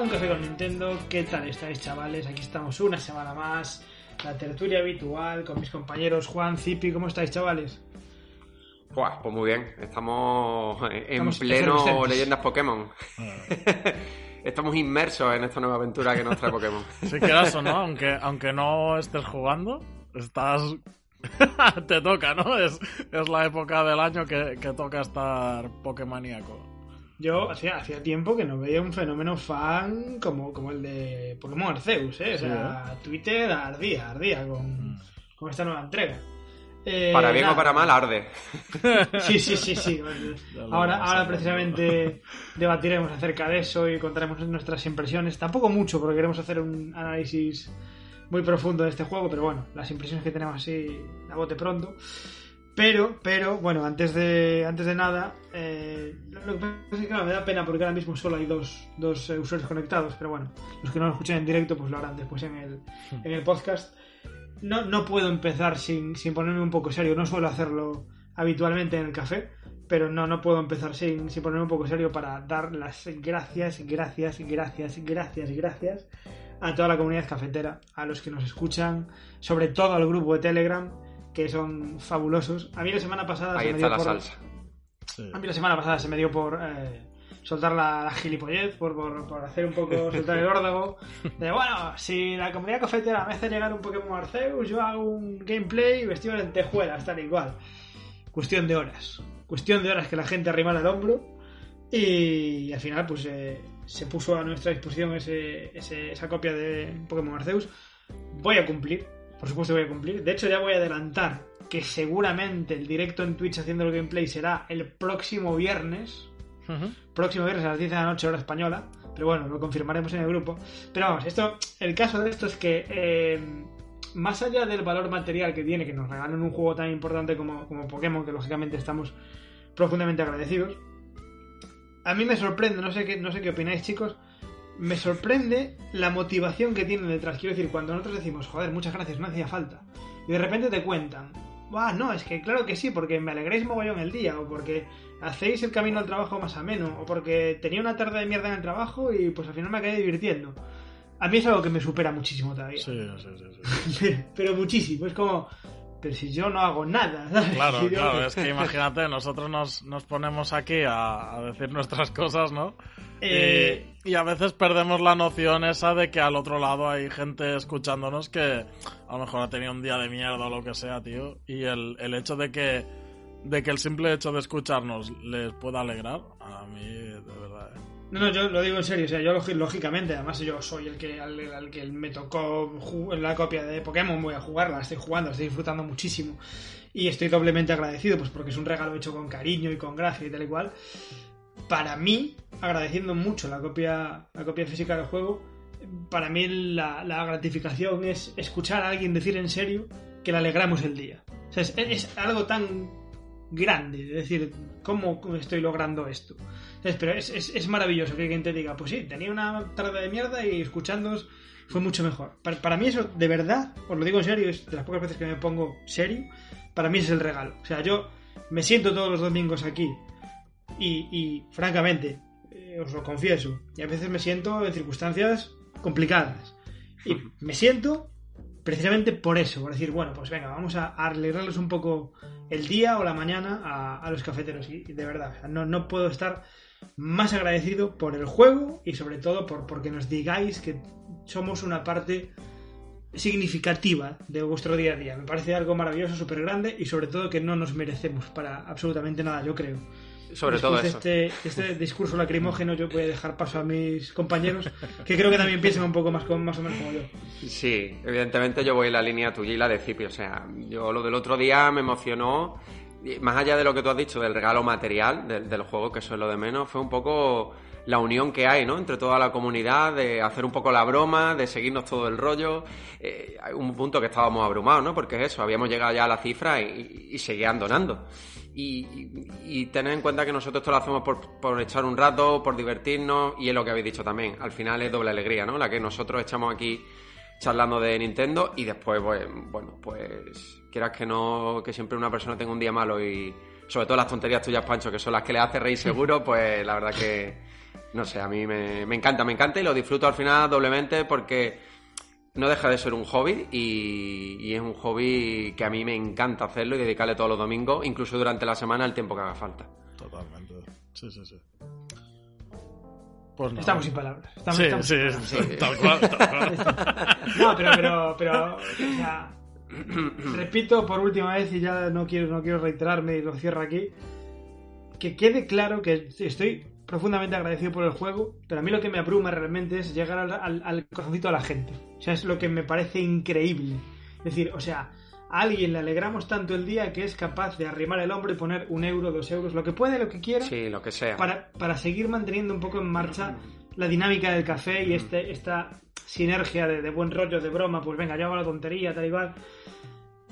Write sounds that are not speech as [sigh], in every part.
Un Café con Nintendo. ¿Qué tal estáis, chavales? Aquí estamos una semana más, la tertulia habitual con mis compañeros Juan, Zipi. ¿Cómo estáis, chavales? Pues muy bien, estamos en Estamos pleno leyendas Pokémon. [laughs] estamos inmersos en esta nueva aventura que nos trae Pokémon. [laughs] Si quieras o no, aunque, aunque no estés jugando, estás. [laughs] Te toca, ¿no? Es, es la época del año que, que toca estar Pokémoníaco. Yo hacía, hacía tiempo que no veía un fenómeno fan como, como el de Pokémon Arceus, ¿eh? O Sí, sea, Twitter ardía, ardía con, con esta nueva entrega. Eh, Para bien nada. o para mal, arde. Sí, sí, sí, sí. [laughs] Ahora, ahora precisamente debatiremos acerca de eso y contaremos nuestras impresiones. Tampoco mucho, porque queremos hacer un análisis muy profundo de este juego, pero bueno, las impresiones que tenemos así a bote pronto. Pero, pero, bueno, antes de, antes de nada, eh, lo que pasa es que claro, me da pena porque ahora mismo solo hay dos, dos eh, usuarios conectados, pero bueno, los que no lo escuchan en directo pues lo harán después en el, en el podcast. No, no puedo empezar sin, sin ponerme un poco serio, no suelo hacerlo habitualmente en el café, pero no, no puedo empezar sin, sin ponerme un poco serio para dar las gracias, gracias, gracias, gracias, gracias a toda la comunidad cafetera, a los que nos escuchan, sobre todo al grupo de Telegram, que son fabulosos. A mí la semana pasada Ahí se me está dio la por... salsa. Sí. A mí la semana pasada se me dio por eh, soltar la, la gilipollez, por, por, por hacer un poco, [laughs] soltar el órdago. De bueno, si la comunidad cafetera me hace llegar un Pokémon Arceus, yo hago un gameplay vestido de lentejuelas, tal y cual. Cuestión de horas. Cuestión de horas que la gente arrimara el hombro. Y al final, pues eh, se puso a nuestra disposición ese, ese- esa copia de Pokémon Arceus. Voy a cumplir, por supuesto voy a cumplir. De hecho, ya voy a adelantar que seguramente el directo en Twitch haciendo el gameplay será el próximo viernes. Próximo viernes a las 10 de la noche, hora española. Pero bueno, lo confirmaremos en el grupo. Pero vamos, esto, el caso de esto es que, eh, más allá del valor material que tiene, que nos regalan un juego tan importante como, como Pokémon, que lógicamente estamos profundamente agradecidos, a mí me sorprende, no sé qué, no sé qué opináis, chicos. Me sorprende la motivación que tienen detrás. Quiero decir, cuando nosotros decimos, joder, muchas gracias, no hacía falta. Y de repente te cuentan, Buah, no, es que claro que sí, porque me alegréis mogollón el día, o porque hacéis el camino al trabajo más ameno, o porque tenía una tarde de mierda en el trabajo y pues al final me acabé divirtiendo. A mí es algo que me supera muchísimo todavía. Sí, sí, sí, sí. Pero, [laughs] pero muchísimo, es como, pero si yo no hago nada, [laughs] ¿sabes? Claro, claro, es que imagínate, nosotros nos, nos ponemos aquí a, a decir nuestras cosas, ¿no? Eh, Y, y a veces perdemos la noción esa de que al otro lado hay gente escuchándonos que a lo mejor ha tenido un día de mierda o lo que sea, tío. Y el, el hecho de que, de que el simple hecho de escucharnos les pueda alegrar, a mí, de verdad, ¿eh? No, no, yo lo digo en serio, o sea, yo lógi- lógicamente, además yo soy el que al, que me tocó la copia de Pokémon, voy a jugarla, la estoy jugando, estoy disfrutando muchísimo y estoy doblemente agradecido, pues porque es un regalo hecho con cariño y con gracia y tal y cual. Para mí, agradeciendo mucho la copia, la copia física del juego, para mí la, la gratificación es escuchar a alguien decir en serio que le alegramos el día. O sea, es, es algo tan grande, es decir, ¿cómo estoy logrando esto? Pero es, es, es maravilloso que alguien te diga, pues sí, tenía una tarde de mierda y escuchándoos fue mucho mejor. Para, para mí eso, de verdad, os lo digo en serio, es de las pocas veces que me pongo serio, para mí es el regalo. O sea, yo me siento todos los domingos aquí y, y, francamente, eh, os lo confieso, y a veces me siento en circunstancias complicadas. Y me siento precisamente por eso, por decir, bueno, pues venga, vamos a alegrarles un poco el día o la mañana a, a los cafeteros. Y, y de verdad, o sea, no, no puedo estar más agradecido por el juego y sobre todo por porque nos digáis que somos una parte significativa de vuestro día a día. Me parece algo maravilloso, súper grande y sobre todo que no nos merecemos para absolutamente nada, yo creo. Sobre Después todo de eso. Este, este discurso lacrimógeno yo voy a dejar paso a mis compañeros que creo que también piensan un poco más, con- más o menos como yo. Sí, evidentemente yo voy en la línea tuya y la de Cipi. O sea, yo lo del otro día me emocionó. Más allá de lo que tú has dicho del regalo material del, juego, que eso es lo de menos, fue un poco la unión que hay, ¿no? Entre toda la comunidad, de hacer un poco la broma, de seguirnos todo el rollo. Eh, un punto que estábamos abrumados, ¿no? Porque es eso, habíamos llegado ya a la cifra y, y seguían donando. Y, y, y tener en cuenta que nosotros esto lo hacemos por, por echar un rato, por divertirnos, y es lo que habéis dicho también. Al final es doble alegría, ¿no? La que nosotros echamos aquí charlando de Nintendo y después, pues, bueno, pues quieras que no, que siempre una persona tenga un día malo y sobre todo las tonterías tuyas, Pancho, que son las que le hace reír seguro, [laughs] pues la verdad que, no sé, a mí me, me encanta, me encanta y lo disfruto al final doblemente porque no deja de ser un hobby y, y es un hobby que a mí me encanta hacerlo y dedicarle todos los domingos, incluso durante la semana, el tiempo que haga falta. Totalmente. Sí, sí, sí. Pues nada. Estamos sin palabras. Estamos, Sí, estamos sí, sin palabras. sí, tal cual, tal cual. [laughs] No, pero, pero, pero, o sea, [clears throat] repito por última vez y ya no quiero, no quiero reiterarme y lo cierro aquí, que quede claro que estoy profundamente agradecido por el juego, pero a mí lo que me abruma realmente es llegar al, al, al corazoncito de la gente. O sea, es lo que me parece increíble. Es decir, o sea, a alguien le alegramos tanto el día que es capaz de arrimar el hombro y poner un euro, dos euros, lo que puede, lo que quiera, Sí, lo que sea. para, para seguir manteniendo un poco en marcha la dinámica del café y este, esta sinergia de, de buen rollo, de broma, pues venga, yo hago la tontería, tal y cual.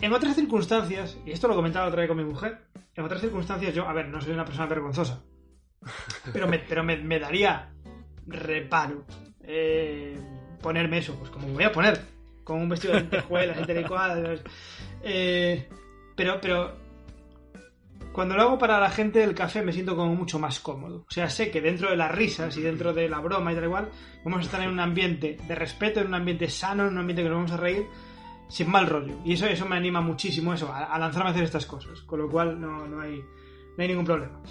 En otras circunstancias, y esto lo comentaba otra vez con mi mujer, en otras circunstancias yo, a ver, no soy una persona vergonzosa, [laughs] pero me, pero me, me daría reparo eh, ponerme eso, pues como me voy a poner, con un vestido de lentejuelas y tal y cual. eh, pero, pero cuando lo hago para la gente del café me siento como mucho más cómodo. O sea, sé que dentro de las risas y dentro de la broma y tal igual, vamos a estar en un ambiente de respeto, en un ambiente sano, en un ambiente que nos vamos a reír sin mal rollo. Y eso, eso me anima muchísimo eso, a, lanzarme a hacer estas cosas. Con lo cual no, no, hay, no hay ningún problema.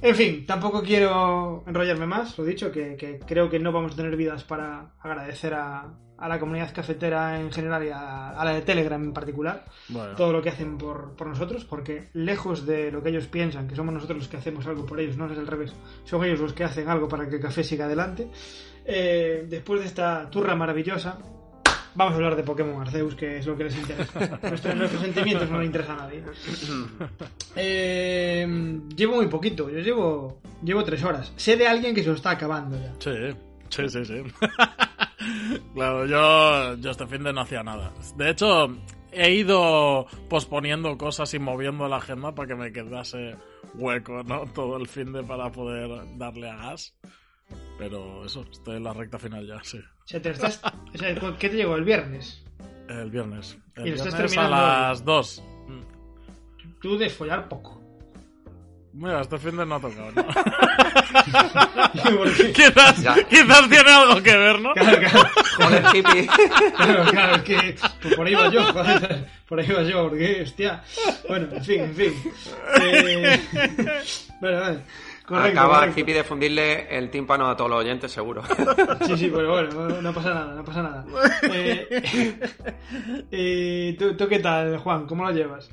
En fin, tampoco quiero enrollarme más, lo dicho, que, que creo que no vamos a tener vidas para agradecer a, a la comunidad cafetera en general y a, a la de Telegram en particular Bueno, todo lo que hacen por, por nosotros, porque lejos de lo que ellos piensan, que somos nosotros los que hacemos algo por ellos, no es al revés, son ellos los que hacen algo para que el café siga adelante. Eh, después de esta turra maravillosa, vamos a hablar de Pokémon Arceus, que es lo que les interesa. [laughs] Nuestros, nuestros sentimientos no le interesa a nadie. Eh, llevo muy poquito, yo llevo, llevo tres horas. Sé de alguien que se lo está acabando ya. sí, sí, sí, sí. [laughs] claro, yo, yo este fin de no hacía nada. De hecho, he ido posponiendo cosas y moviendo la agenda para que me quedase hueco, ¿no? Todo el fin de para poder darle a gas. Pero eso, estoy en la recta final ya, sí. O sea, te estás, o sea, ¿qué te llegó el viernes? El viernes. El Y lo estás viernes a terminando hoy. las 2. Tú de follar poco. Mira, este fin de no ha tocado, ¿no? [laughs] [laughs] Quizás, Ya. quizás tiene algo que ver, ¿no? Claro, claro. Joder, hippie. Claro, claro, es que pues por ahí va yo, joder, por ahí va yo, porque, hostia. Bueno, en fin, en fin. Eh, [laughs] Vale, vale. Correcto, Acaba correcto. hippie de fundirle el tímpano a todos los oyentes, seguro. [laughs] Sí, sí, pero bueno, no, pasa nada, no pasa nada. [laughs] Eh, [laughs] eh, ¿tú, ¿Tú qué tal, Juan? ¿Cómo lo llevas?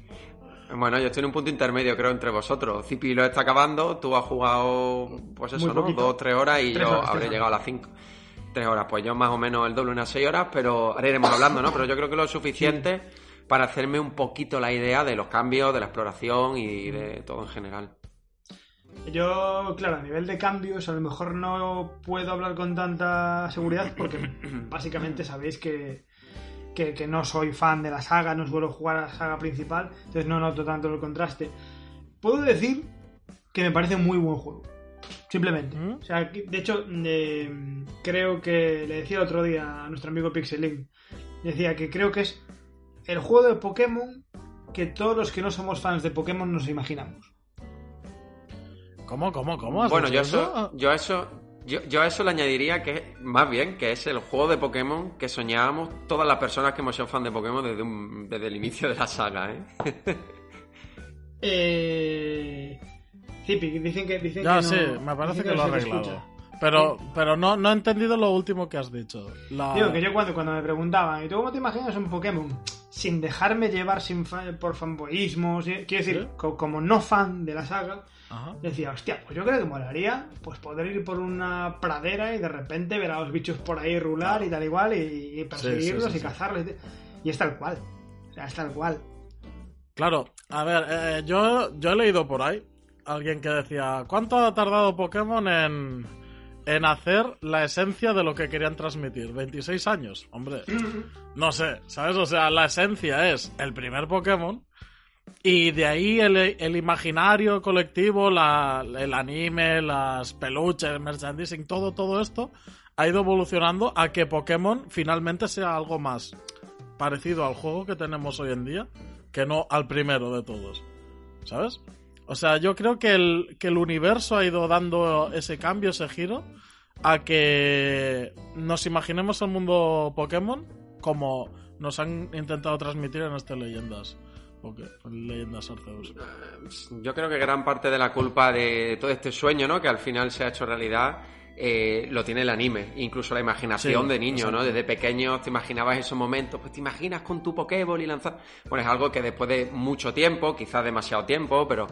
Bueno, yo estoy en un punto intermedio, creo, entre vosotros. Zipi lo está acabando, tú has jugado, pues eso, ¿no? Dos, tres horas y Tres yo habré llegado a las cinco. Tres horas, pues yo más o menos el doble, unas seis horas, pero ahora iremos hablando, ¿no? Pero yo creo que lo suficiente para hacerme un poquito la idea de los cambios, de la exploración y de todo en general. Yo, claro, a nivel de cambios, a lo mejor no puedo hablar con tanta seguridad porque [clears throat] básicamente sabéis que, que, que no soy fan de la saga, no suelo jugar a la saga principal, entonces no noto tanto el contraste. Puedo decir que me parece un muy buen juego. Simplemente. ¿Mm? O sea, de hecho, eh, creo que le decía el otro día a nuestro amigo Pixelink, decía que creo que es el juego de Pokémon que todos los que no somos fans de Pokémon nos imaginamos. ¿Cómo, cómo, cómo? ¿Has Bueno, yo eso, yo a eso, yo, yo a eso le añadiría que más bien que es el juego de Pokémon que soñábamos todas las personas que hemos sido fan de Pokémon desde, un- desde el inicio de la saga, ¿eh? [laughs] Eh... Zipi, dicen que dicen Ya, que no, sí, me parece que lo ha arreglado. Pero, pero no, no he entendido lo último que has dicho. La... Digo que yo cuando, cuando me preguntaban, ¿y tú cómo te imaginas un Pokémon? Sin dejarme llevar sin fa- por fanboyismo, ¿sí? quiero decir, ¿Sí? co- como no fan de la saga, Ajá. decía, hostia, pues yo creo que molaría pues poder ir por una pradera y de repente ver a los bichos por ahí rular y tal igual y, y perseguirlos sí, sí, y cazarlos. Y es tal cual. O sea, es tal cual. Claro, a ver, eh, yo, yo he leído por ahí alguien que decía, ¿cuánto ha tardado Pokémon en, en hacer la esencia de lo que querían transmitir? ¿26 años? Hombre, [clears throat] no sé, ¿sabes? O sea, la esencia es el primer Pokémon y de ahí el, el imaginario colectivo, la, el anime, las peluches, el merchandising, todo, todo esto ha ido evolucionando a que Pokémon finalmente sea algo más parecido al juego que tenemos hoy en día que no al primero de todos. ¿Sabes? O sea, yo creo que el, que el universo ha ido dando ese cambio, ese giro, a que nos imaginemos el mundo Pokémon como nos han intentado transmitir en estas leyendas. Leyendas Arceus. Yo creo que gran parte de la culpa de todo este sueño, ¿no? Que al final se ha hecho realidad, eh, lo tiene el anime, incluso la imaginación Sí, de niño, ¿no? Desde pequeño te imaginabas esos momentos, pues te imaginas con tu Pokéball y lanzar. Bueno, es algo que después de mucho tiempo, quizás demasiado tiempo, pero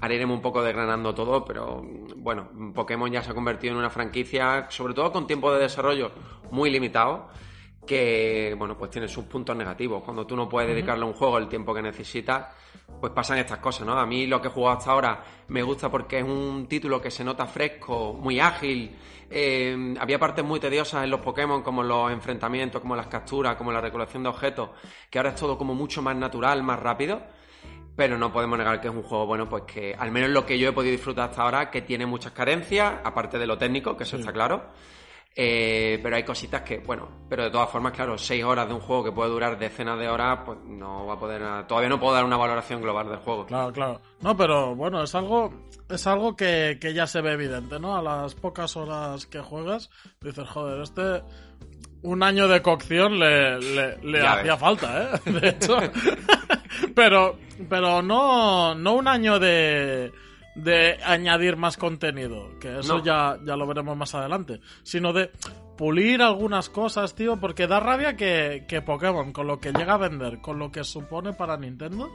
ahora iremos un poco desgranando todo, pero bueno, Pokémon ya se ha convertido en una franquicia, sobre todo con tiempo de desarrollo muy limitado que bueno pues tiene sus puntos negativos. Cuando tú no puedes dedicarle a un juego el tiempo que necesitas pues pasan estas cosas no a mí lo que he jugado hasta ahora me gusta porque es un título que se nota fresco muy ágil. Eh, había partes muy tediosas en los Pokémon como los enfrentamientos como las capturas como la recolección de objetos que ahora es todo como mucho más natural más rápido. Pero no podemos negar que es un juego, bueno, pues que al menos lo que yo he podido disfrutar hasta ahora, que tiene muchas carencias, aparte de lo técnico, que eso está claro. Eh, pero hay cositas que, bueno, pero de todas formas, claro, seis horas de un juego que puede durar decenas de horas, pues no va a poder, todavía no puedo dar una valoración global del juego. Claro, claro. No, pero bueno, es algo, es algo que, que ya se ve evidente, ¿no? A las pocas horas que juegas, dices, joder, este un año de cocción le, le, hacía ves. falta, ¿eh? [laughs] De hecho. [laughs] pero, pero no, no un año de, de añadir más contenido, que eso No. ya, ya lo veremos más adelante, sino de pulir algunas cosas, tío, porque da rabia que, que Pokémon, con lo que llega a vender, con lo que supone para Nintendo,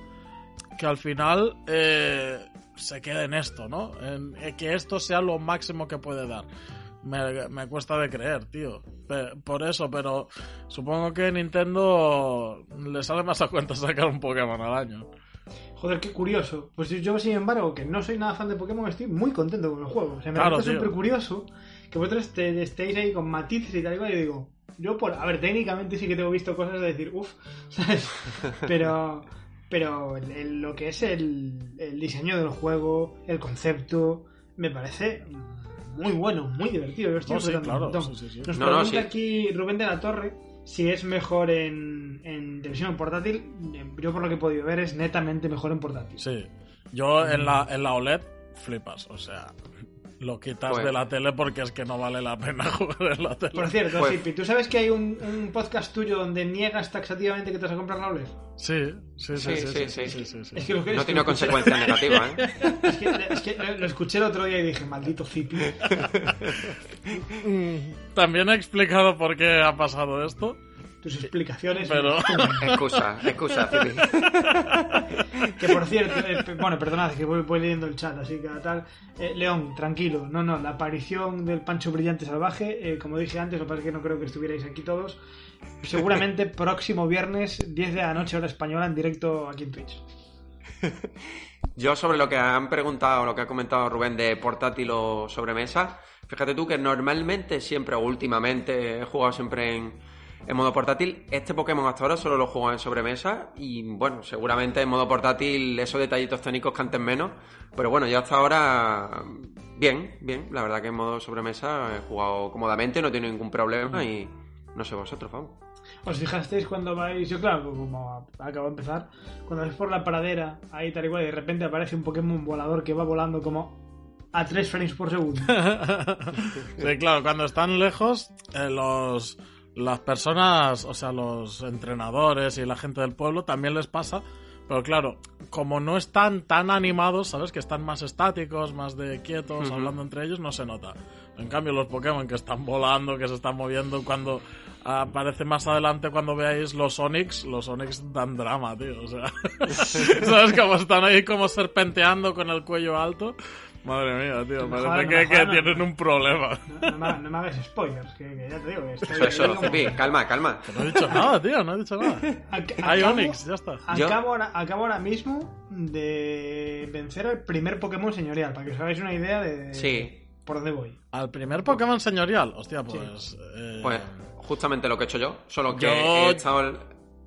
que al final eh, se quede en esto, ¿no? En, en que esto sea lo máximo que puede dar. Me, me cuesta de creer, tío. Pe- por eso, pero supongo que Nintendo le sale más a cuenta sacar un Pokémon al año. Joder, qué curioso. Pues yo, sin embargo, que no soy nada fan de Pokémon, estoy muy contento con el juego. O sea, me Claro, parece súper curioso que vosotros te, estéis ahí con matices y tal y cual. Y yo digo, yo por. A ver, técnicamente sí que tengo visto cosas de decir, uff, [laughs] ¿sabes? Pero. Pero el- el- lo que es el, el diseño del juego, el concepto, me parece muy bueno, muy divertido. Yo estoy No, sí, disfrutando un claro, montón. sí, sí, sí. Nos No, no, pregunta sí. aquí Rubén de la Torre si es mejor en, en televisión portátil. Eh, Yo por lo que he podido ver es netamente mejor en portátil. Sí. Yo en la, en la OLED flipas, o sea, lo quitas Pues- de la tele porque es que no vale la pena [laughs] jugar en la tele. Por cierto, Pues- Sipi, ¿tú sabes que hay un, un podcast tuyo donde niegas taxativamente que te vas a comprar OLED? Sí, sí, sí, sí, Sí, sí, sí, sí, sí. sí, sí. Es que lo que No tiene consecuencias negativas, [laughs] ¿eh? Es que, es que lo escuché el otro día y dije, maldito Zipi. [laughs] Mm, También he explicado por qué ha pasado esto, Tus explicaciones. pero... [laughs] Excusa, excusa. [laughs] Que por cierto, eh, bueno, perdonad que voy, voy leyendo el chat, así que tal. Eh, León, tranquilo, no, no, la aparición del Pancho Brillante Salvaje, eh, como dije antes, lo que pasa es que no creo que estuvierais aquí todos. Seguramente [laughs] próximo viernes, 10 de la noche, hora española, en directo aquí en Twitch. Yo sobre lo que han preguntado, lo que ha comentado Rubén de portátil o sobremesa, fíjate tú que normalmente siempre o últimamente he jugado siempre en, en modo portátil. Este Pokémon hasta ahora solo lo jugado en sobremesa y bueno, seguramente en modo portátil esos detallitos técnicos canten menos, pero bueno, yo hasta ahora bien, bien, la verdad que en modo sobremesa he jugado cómodamente, no he tenido ningún problema y no sé vosotros, vamos. ¿Os fijasteis cuando vais? Yo, claro, como acabo de empezar, cuando vais por la pradera, ahí tal y cual, y de repente aparece un Pokémon volador que va volando como a 3 frames por segundo. [laughs] Sí, claro, cuando están lejos, eh, los, las personas, o sea, los entrenadores y la gente del pueblo también les pasa. Pero claro, como no están tan animados, ¿sabes? Que están más estáticos, más de quietos, hablando entre ellos, no se nota. En cambio, los Pokémon que están volando, que se están moviendo, cuando aparece más adelante, cuando veáis los Onix, los Onix dan drama, tío. O sea, [laughs] [laughs] ¿sabes? Como están ahí como serpenteando con el cuello alto. Madre mía, tío, No me parece que, no. tienen un problema. No, no me, no me hagas spoilers, que, que ya te digo, que estoy Eso, eso, como- calma, calma. No he dicho nada, tío, no he dicho nada. [laughs] Hay Onix, ya está. Acabo ahora, acabo ahora mismo de vencer al primer Pokémon señorial, para que os hagáis una idea de Sí. por dónde voy. Al primer Pokémon señorial, hostia, pues. eh, Pues justamente lo que he hecho yo, solo que Yo- he estado el,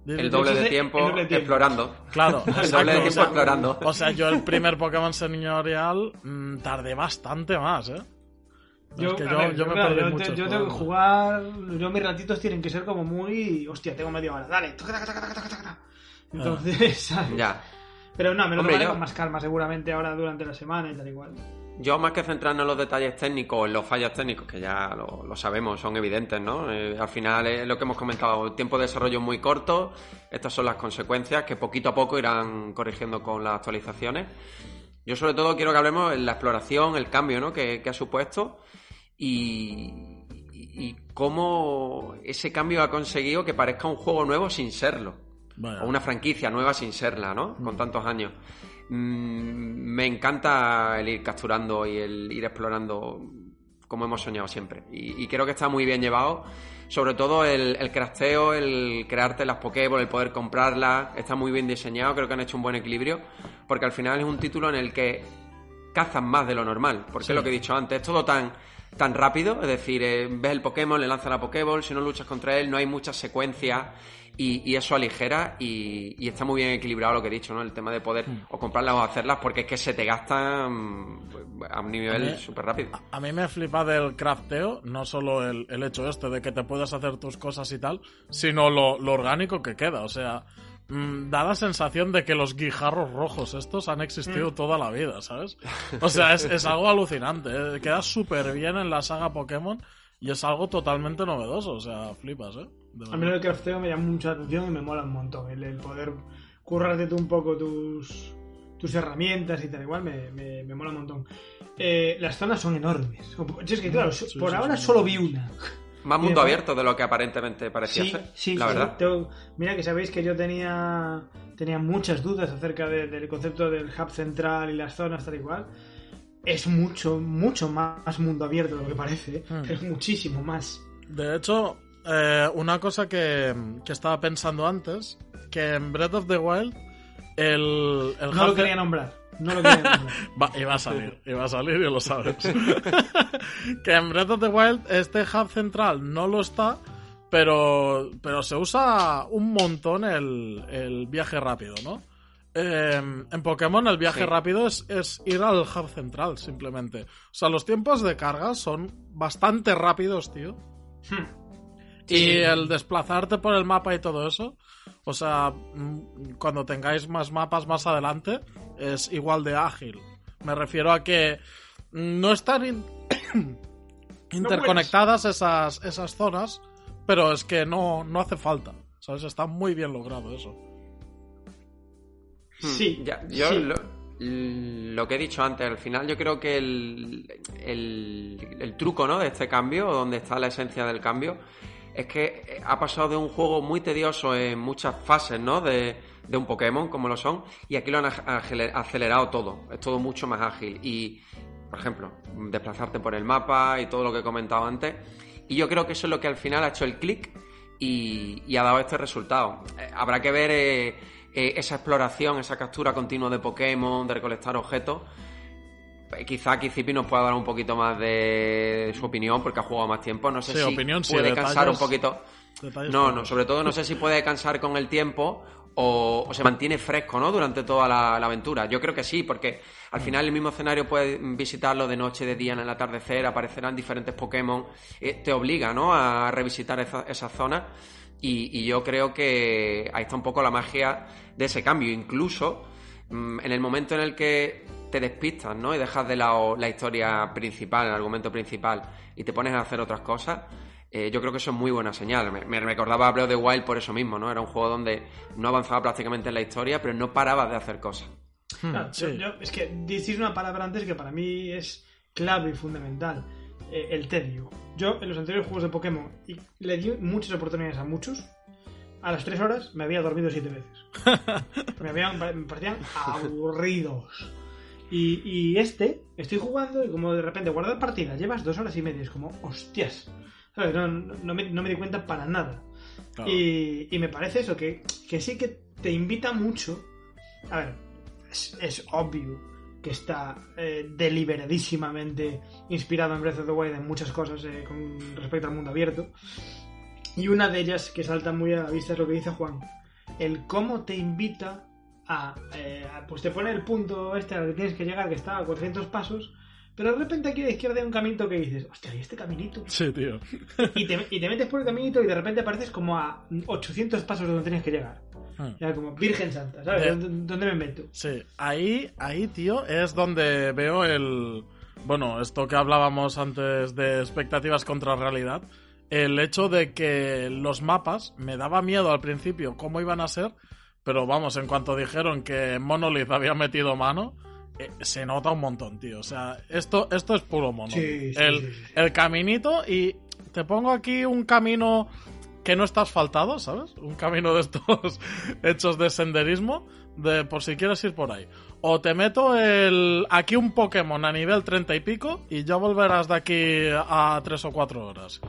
[laughs] el doble de tiempo el doble de tiempo. explorando. Claro, El doble de o tiempo sea, explorando. O sea, yo el primer Pokémon señorial mm, tardé bastante más, ¿eh? Yo, es que a yo, ver, yo me claro, perdí yo, te- yo tengo que jugar. Yo mis ratitos tienen que ser como muy. Hostia, tengo media hora. Dale, toca, toca, toca, toca, toca, toca. Entonces, [laughs] ¿sabes? Ya. Pero no, me lo Hombre, tomaré yo- con más calma seguramente ahora durante la semana y tal igual. Yo, más que centrarnos en los detalles técnicos, en los fallos técnicos, que ya lo, lo sabemos, son evidentes, ¿no? Eh, al final es lo que hemos comentado, el tiempo de desarrollo es muy corto, estas son las consecuencias que poquito a poco irán corrigiendo con las actualizaciones. Yo sobre todo quiero que hablemos de la exploración, el cambio, ¿no? Que, que ha supuesto y, cómo ese cambio ha conseguido que parezca un juego nuevo sin serlo. O una franquicia nueva sin serla, ¿no? Con tantos años. Mm, me encanta el ir capturando y el ir explorando como hemos soñado siempre. Y, y creo que está muy bien llevado. Sobre todo el, el crafteo, el crearte las Pokéball, el poder comprarlas, está muy bien diseñado. Creo que han hecho un buen equilibrio. Porque al final es un título en el que cazan más de lo normal. Porque es lo que he dicho antes, es todo tan, tan rápido. Es decir, eh, ves el Pokémon, le lanzas la Pokéball, si no luchas contra él, no hay muchas secuencias. Y, y eso aligera y, y está muy bien equilibrado lo que he dicho, ¿no? El tema de poder o comprarlas o hacerlas porque es que se te gastan pues, a un A nivel súper rápido. A mí me flipa del crafteo, no solo el, el hecho este de que te puedes hacer tus cosas y tal, sino lo, lo orgánico que queda. O sea, da la sensación de que los guijarros rojos estos han existido toda la vida, ¿sabes? O sea, es, es algo alucinante. ¿eh? Queda súper bien en la saga Pokémon y es algo totalmente novedoso. O sea, flipas, ¿eh? De A mí lo del crafteo me llama mucha atención y me mola un montón. El, el poder currarte tú un poco tus, tus herramientas y tal, igual me, me, me mola un montón. Eh, las zonas son enormes. Es que, claro, Sí, por sí, ahora sí. solo vi una. Más mundo después- abierto de lo que aparentemente parecía Sí, ser. sí, la sí, verdad. tengo- mira que sabéis que yo tenía, tenía muchas dudas acerca de- del concepto del hub central y las zonas tal y cual. Es mucho, mucho más mundo abierto de lo que parece. Hmm. Es muchísimo más. De hecho, eh, una cosa que, que estaba pensando antes, que en Breath of the Wild, el, el No lo quería nombrar. No lo quería nombrar. [laughs] Va, iba a salir, iba a salir y lo sabes. [laughs] que en Breath of the Wild este hub central no lo está, pero, pero se usa un montón el, el viaje rápido, ¿no? Eh, en Pokémon el viaje Sí. rápido es, es ir al hub central, simplemente. O sea, los tiempos de carga son bastante rápidos, tío. Hmm. Y Sí. el desplazarte por el mapa y todo eso, o sea, mm, cuando tengáis más mapas más adelante, es igual de ágil. Me refiero a que no están in- [coughs] interconectadas esas, esas zonas, pero es que no, no hace falta. ¿Sabes? Está muy bien logrado eso. Hmm, Sí, ya, yo sí. Lo, lo que he dicho antes, al final yo creo que el, el, el truco ¿no? de este cambio, donde está la esencia del cambio, es que ha pasado de un juego muy tedioso en muchas fases ¿no? de, de un Pokémon, como lo son, y aquí lo han acelerado todo, es todo mucho más ágil. Y, por ejemplo, desplazarte por el mapa y todo lo que he comentado antes. Y yo creo que eso es lo que al final ha hecho el clic y, ha dado este resultado. Eh, habrá que ver eh, eh, esa exploración, esa captura continua de Pokémon, de recolectar objetos. Eh, Quizá aquí Zipi nos pueda dar un poquito más de su opinión porque ha jugado más tiempo. No sé Sí, si opinión, sí, puede cansar un poquito. No, no, sobre todo no sé si puede cansar con el tiempo o, o se mantiene fresco, ¿no? Durante toda la, la aventura. Yo creo que sí, porque al final el mismo escenario puedes visitarlo de noche, de día, en el atardecer, aparecerán diferentes Pokémon, eh, te obliga, ¿no? A revisitar esa- zonas y, y yo creo que ahí está un poco la magia de ese cambio. Incluso mm, en el momento en el que te despistas, ¿no? Y dejas de lado la historia principal, el argumento principal y te pones a hacer otras cosas, eh, yo creo que eso es muy buena señal. Me, me recordaba a Breath of the Wild por eso mismo, ¿no? Era un juego donde no avanzaba prácticamente en la historia, pero no parabas de hacer cosas. Hmm, Claro, sí. yo- yo- es que decís una palabra antes que para mí es clave y fundamental. eh, el tedio. Yo en los anteriores juegos de Pokémon y le di muchas oportunidades a muchos. A las 3 horas me había dormido 7 veces. [laughs] me, habían, me parecían aburridos. Y, y este, estoy jugando y como de repente guardar partida, llevas dos horas y media. Es como, hostias. ¿Sabes? No, no- me, no me di cuenta para nada. Claro. Y, y me parece eso, que, que sí que te invita mucho. A ver, es, es obvio que está eh, deliberadísimamente inspirado en Breath of the Wild en muchas cosas eh, con respecto al mundo abierto. Y una de ellas que salta muy a la vista es lo que dice Juan. El cómo te invita a... eh, pues te pone el punto este al que tienes que llegar, que está a 400 pasos, Pero de repente aquí a la izquierda hay un caminito que dices, hostia, ¿y este caminito? Sí, tío. Y te, y te metes por el caminito y de repente apareces como a 800 pasos de donde tienes que llegar. Ya como Virgen Santa, ¿sabes? ¿Dónde, dónde me meto? Sí, ahí, ahí, tío, es donde veo el... Bueno, esto que hablábamos antes de expectativas contra realidad. El hecho de que los mapas me daba miedo al principio cómo iban a ser, pero vamos, en cuanto dijeron que Monolith había metido mano, eh, se nota un montón, tío. O sea, esto, esto es puro Monolith. Sí, sí, el, sí, el caminito y te pongo aquí un camino que no está asfaltado, ¿sabes? Un camino de estos [laughs] hechos de senderismo, de por si quieres ir por ahí. O te meto el aquí un Pokémon a nivel 30 y pico y ya volverás de aquí a 3 o 4 horas.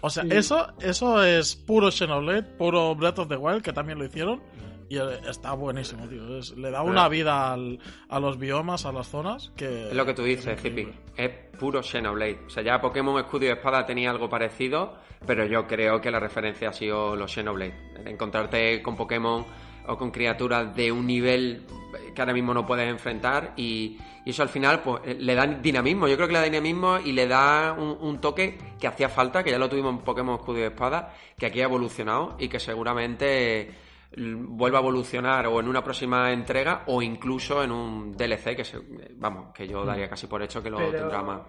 O sea, Sí. eso, eso es puro Xenoblade, puro Breath of the Wild, que también lo hicieron. Y eh, está buenísimo, tío. Es- le da una vida al- a los biomas, a las zonas, que... Es lo que tú dices, Zipi. Es puro Xenoblade. O sea, ya Pokémon Escudo y Espada tenía algo parecido, pero yo creo que la referencia ha sido los Xenoblade. Encontrarte con Pokémon o con criaturas de un nivel que ahora mismo no puedes enfrentar y, y eso al final pues eh, le da dinamismo. Yo creo que le da dinamismo y le da un, un toque que hacía falta, que ya lo tuvimos en Pokémon Escudo y Espada, que aquí ha evolucionado y que seguramente vuelva a evolucionar o en una próxima entrega o incluso en un DLC que se- vamos que yo daría casi por hecho que lo Pero- tendrá más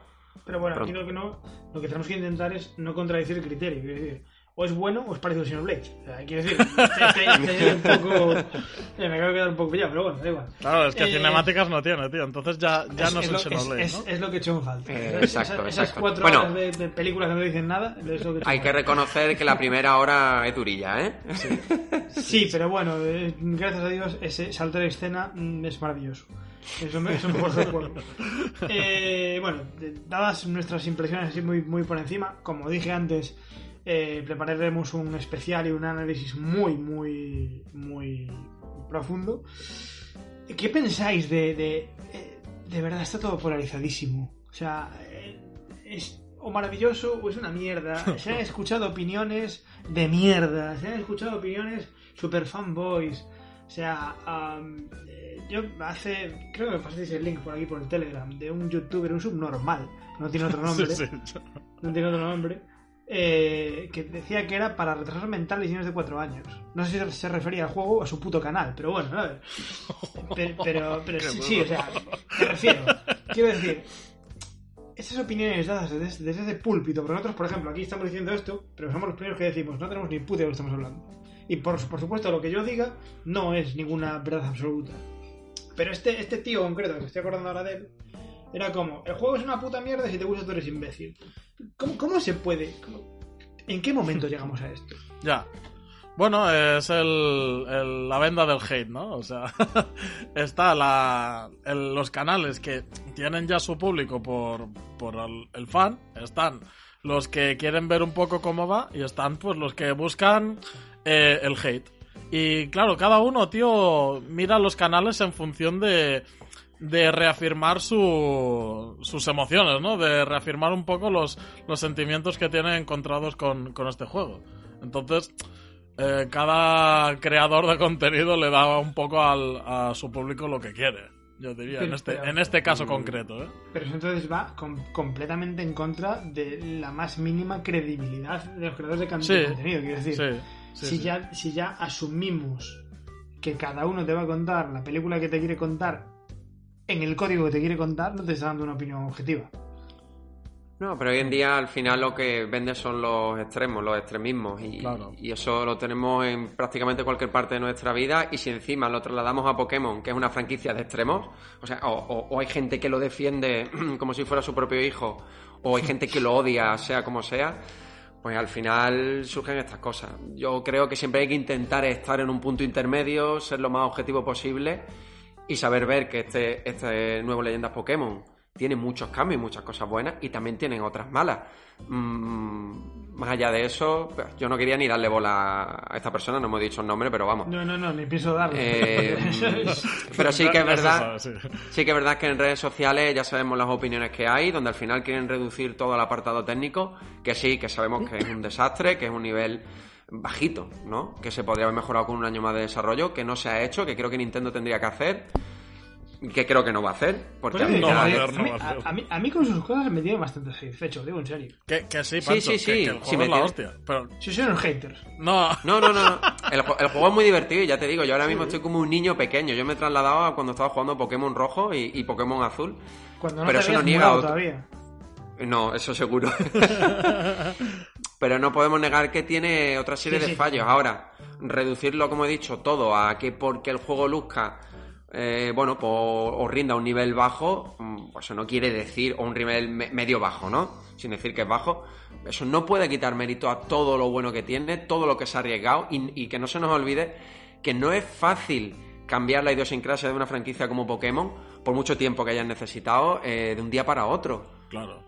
Pero bueno, aquí lo que, no, lo que tenemos que intentar es no contradecir el criterio. Decir, o es bueno o es parecido a Xenoblade. O sea, quiero decir, [laughs] este- este es un poco. eh, me acabo de quedar un poco pillado, pero bueno, da igual. Claro, es que Eh, cinemáticas no tiene, tío. Entonces ya, ya es, no es, lo, Xenoblade, es, ¿no? es- es lo que he hecho en falta. Eh, Esas- exacto, esas, esas exacto. cuatro Bueno. horas de, de películas que no dicen nada es lo que he hecho en hay que reconocer que la [laughs] primera hora es durilla ¿eh? [laughs] Sí, pero bueno, eh, gracias a Dios ese salto de escena mm, es maravilloso. Eso me, eso me lo recuerdo. Eh, bueno, dadas nuestras impresiones así muy, muy por encima, como dije antes, eh, prepararemos un especial y un análisis muy, muy, muy profundo. ¿Qué pensáis de... de, eh, de verdad, está todo polarizadísimo. O sea, eh, es o maravilloso o es una mierda. [laughs] Se han escuchado opiniones de mierda. Se han escuchado opiniones super fanboys. O sea, eh, yo hace. Creo que me pasasteis el link por aquí por el Telegram de un youtuber, un subnormal. No tiene otro [laughs] nombre. No tiene otro nombre. Eh, que decía que era para retrasos mentales y niños de 4 años. No sé si se refería al juego o a su puto canal, pero bueno, ¿sabes? [laughs] Pero, pero, pero sí, sí, o sea, me refiero. Quiero decir, esas opiniones dadas desde, desde ese púlpito, porque nosotros, por ejemplo, aquí estamos diciendo esto, pero somos los primeros que decimos, no tenemos ni puta de lo que estamos hablando. Y por, por supuesto, lo que yo diga no es ninguna verdad absoluta. Pero este, este tío concreto, que me estoy acordando ahora de él, era como, el juego es una puta mierda y si te gusta tú eres imbécil. ¿Cómo, cómo se puede? ¿Cómo- ¿En qué momento [laughs] llegamos a esto? Ya. Bueno, es el, el- la venda del hate, ¿no? O sea, [laughs] está la, el- los canales que tienen ya su público por, por el, el fan, están los que quieren ver un poco cómo va y están pues los que buscan eh, el hate. Y claro, cada uno, tío, mira los canales en función de, de reafirmar su, sus emociones, ¿no? De reafirmar un poco los, los sentimientos que tiene encontrados con, con este juego. Entonces, eh, cada creador de contenido le da un poco al, a su público lo que quiere. Yo diría, en este, en este caso concreto, ¿eh? Pero eso entonces va com- completamente en contra de la más mínima credibilidad de los creadores de, can- Sí. de contenido. Quiero decir, Sí, sí, si. Ya, si ya asumimos que cada uno te va a contar la película que te quiere contar en el código que te quiere contar, no te está dando una opinión objetiva. No, pero hoy en día al final lo que vende son los extremos, los extremismos y, Claro. y eso lo tenemos en prácticamente cualquier parte de nuestra vida y si encima lo trasladamos a Pokémon, que es una franquicia de extremos, o sea, o, o- o hay gente que lo defiende [clears throat] como si fuera su propio hijo o hay gente que lo odia, sea como sea, pues al final surgen estas cosas. Yo creo que siempre hay que intentar estar en un punto intermedio, ser lo más objetivo posible y saber ver que este, este nuevo Leyendas Pokémon tiene muchos cambios y muchas cosas buenas y también tienen otras malas. Mm, más allá de eso, pues, yo no quería ni darle bola a esta persona, no hemos dicho el nombre, pero vamos. No, no, no, ni pienso darlo. Eh, [laughs] pero sí que es verdad. Sí que es verdad que en redes sociales ya sabemos las opiniones que hay, donde al final quieren reducir todo el apartado técnico, que sí, que sabemos que es un desastre, que es un nivel bajito, ¿no? Que se podría haber mejorado con un año más de desarrollo, que no se ha hecho, que creo que Nintendo tendría que hacer. que creo que no va a hacer. Porque Pues a mí no a, va a mí- hacer, no a mí- va a hacer. a mí, a mí con sus cosas me tiene bastante satisfecho, digo en serio. Que, que sí, Sí, Pancho, sí, que- sí. que el Sí, juego es la hostia. Pero Si soy unos haters. no, No, no, no. no. El, el juego es muy divertido y ya te digo, yo ahora mismo estoy como un niño pequeño. Yo me he trasladado a cuando estaba jugando Pokémon rojo y, y Pokémon azul. Cuando no Pero te eso no niega todavía. No, eso seguro. [laughs] Pero no podemos negar que tiene otra serie Sí, de sí. fallos. Ahora, reducirlo, como he dicho, todo a que porque el juego luzca, eh, bueno, pues os rinda un nivel bajo, mm, pues eso no quiere decir, o un nivel me- medio bajo, ¿no? Sin decir que es bajo. Eso no puede quitar mérito a todo lo bueno que tiene, todo lo que se ha arriesgado y, y que no se nos olvide que no es fácil cambiar la idiosincrasia de una franquicia como Pokémon por mucho tiempo que hayan necesitado eh, de un día para otro. Claro.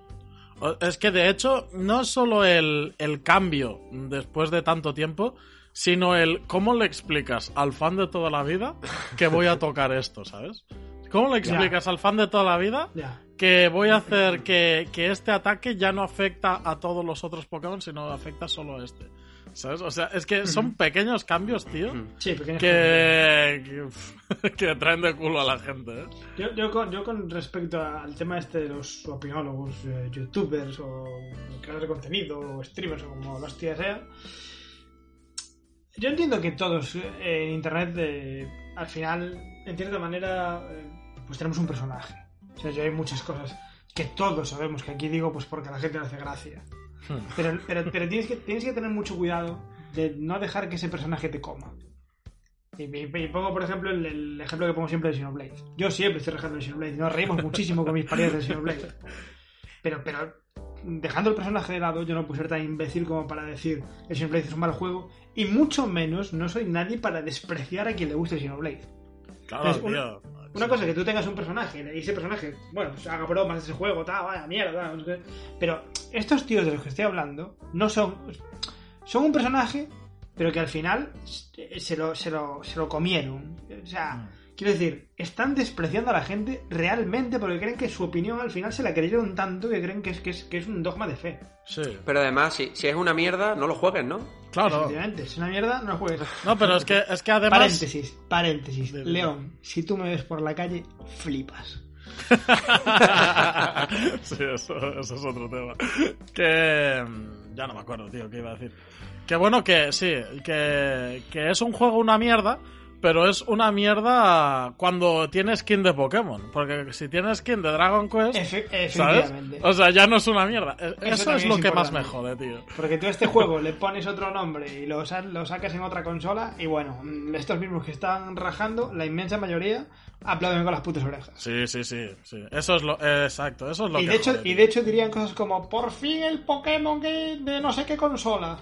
Es que de hecho, no es solo el, el cambio después de tanto tiempo, sino el cómo le explicas al fan de toda la vida que voy a tocar esto, ¿sabes? ¿Cómo le explicas al fan de toda la vida que voy a hacer que, que este ataque ya no afecta a todos los otros Pokémon, sino afecta solo a este? ¿Sabes? O sea, es que son pequeños cambios, tío, Sí, pequeños que, que, [laughs] que traen de culo a la gente, ¿eh? Yo, yo, con, yo con respecto al tema este de los opinólogos, eh, youtubers o creadores de contenido o streamers o como los tías sea, yo entiendo que todos eh, en internet eh, al final, en cierta manera, eh, pues tenemos un personaje. O sea, yo hay muchas cosas que todos sabemos que aquí digo pues porque a la gente le hace gracia. Pero, pero, pero tienes, que, tienes que tener mucho cuidado de no dejar que ese personaje te coma. Y, y- y pongo, por ejemplo, el, el ejemplo que pongo siempre de Xenoblade. Yo siempre estoy rajando de Xenoblade. Nos reímos muchísimo con mis parientes de Xenoblade. Pero, pero, dejando el personaje de lado, yo no puedo ser tan imbécil como para decir el Xenoblade es un mal juego. Y mucho menos, no soy nadie para despreciar a quien le guste Xenoblade. Claro, Es un-. Una cosa es que tú tengas un personaje y ese personaje, bueno, pues haga bromas de ese juego, tal, vaya mierda, tal. Pero estos tíos de los que estoy hablando no son. Son un personaje, pero que al final se lo, se lo, se lo comieron. O sea, quiero decir, están despreciando a la gente realmente porque creen que su opinión al final se la creyeron tanto que creen que es, que es, que es un dogma de fe. Sí, Pero además, si, si es una mierda, no lo juegues, ¿no? claro. Efectivamente, es una mierda, no juegues. No, pero es que, es que además. Paréntesis, paréntesis. León, si tú me ves por la calle, flipas. [laughs] sí, eso, eso es otro tema. Que. mm, Ya no me acuerdo, tío, qué iba a decir. Que bueno, que sí, que, que es un juego una mierda, pero es una mierda cuando tienes skin de Pokémon. Porque si tienes skin de Dragon Quest. Efe- ¿Sabes? O sea, ya no es una mierda. E- Eso, es lo es que más me jode, tío. Porque tú a este juego le pones otro nombre y lo, lo sacas en otra consola y bueno, mm, estos mismos que están rajando, la inmensa mayoría, aplauden con las putas orejas. Sí, sí, sí. sí. Eso es lo. Exacto, eso es lo Y que. de, hecho, jode, y de hecho dirían cosas como, por fin el Pokémon que de no sé qué consola.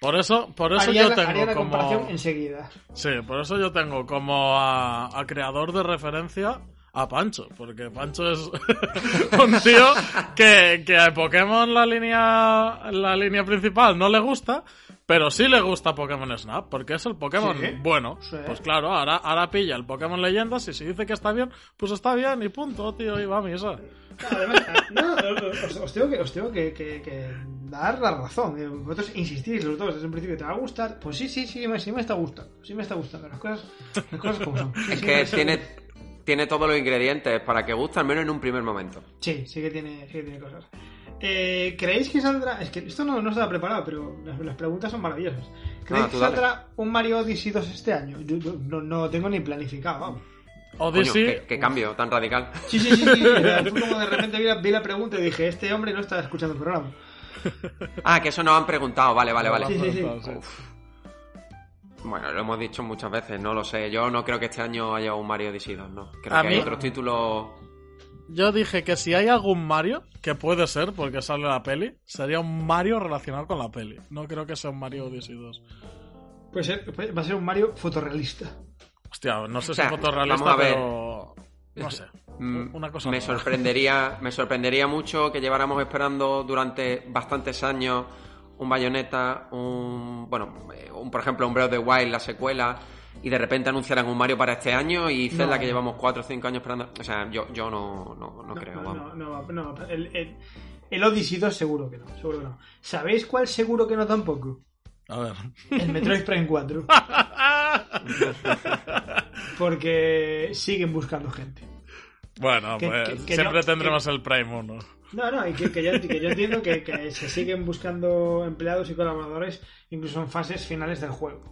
Por eso, por eso haría yo la, tengo haría la como. comparación enseguida. Sí, por eso yo tengo como a, a creador de referencia a Pancho, porque Pancho es [laughs] un tío que, que a Pokémon la línea, la línea principal no le gusta, pero sí le gusta Pokémon Snap, porque es el Pokémon Sí. bueno. Sí. Pues claro, ahora, ahora pilla el Pokémon Leyendas y si dice que está bien, pues está bien y punto, tío, y va a misa. Además, no, os, os tengo, que, os tengo que, que- que dar la razón. eh. Vosotros insistís los dos desde un principio, ¿te va a gustar? Pues sí, sí, sí, me, sí me está gustando. Sí me está gustando. Las cosas, las cosas como son. Sí, Es sí, que sí. tiene, tiene todos los ingredientes para que guste, al menos en un primer momento. Sí, sí que tiene, sí que tiene cosas. Eh, ¿Creéis que saldrá.? Es que esto no, no estaba preparado, pero las, las preguntas son maravillosas. ¿Creéis Ah, que tú dale. saldrá un Mario Odyssey 2 este año? Yo, yo no, no lo tengo ni planificado, vamos. Coño, Odyssey, qué, qué cambio tan radical. Sí, sí, sí, sí. [laughs] como de repente vi la, vi la pregunta y dije: Este hombre no está escuchando el programa. Ah, que eso nos han preguntado, vale, vale, vale. Sí, sí, sí. Uf. Bueno, lo hemos dicho muchas veces, no lo sé. Yo no creo que este año haya un Mario Odyssey 2, no. Creo A que mí- hay otros títulos. Yo dije que si hay algún Mario, que puede ser porque sale la peli, sería un Mario relacionado con la peli. No creo que sea un Mario Odyssey 2. Puede ser, puede- va a ser un Mario fotorrealista. Hostia, no sé O sea, si fotorrealista, vamos a ver. pero... No sé. Mm, Una cosa me rara. sorprendería, me sorprendería mucho que lleváramos esperando durante bastantes años un Bayonetta, un bueno, eh, un por ejemplo un Breath of the Wild, la secuela, y de repente anunciaran un Mario para este año y Zelda No. que llevamos 4 o 5 años esperando. O sea, yo, yo no, no, no creo, no, vamos. no, no, no, el, el, el Odyssey 2 seguro que no, seguro que no. ¿Sabéis cuál seguro que no tampoco? A ver. El Metroid Prime 4. porque siguen buscando gente. Bueno, Que- pues que- que siempre no- tendremos el Prime 1. No, no, y que, que yo, que yo entiendo que, que se siguen buscando empleados y colaboradores incluso en fases finales del juego.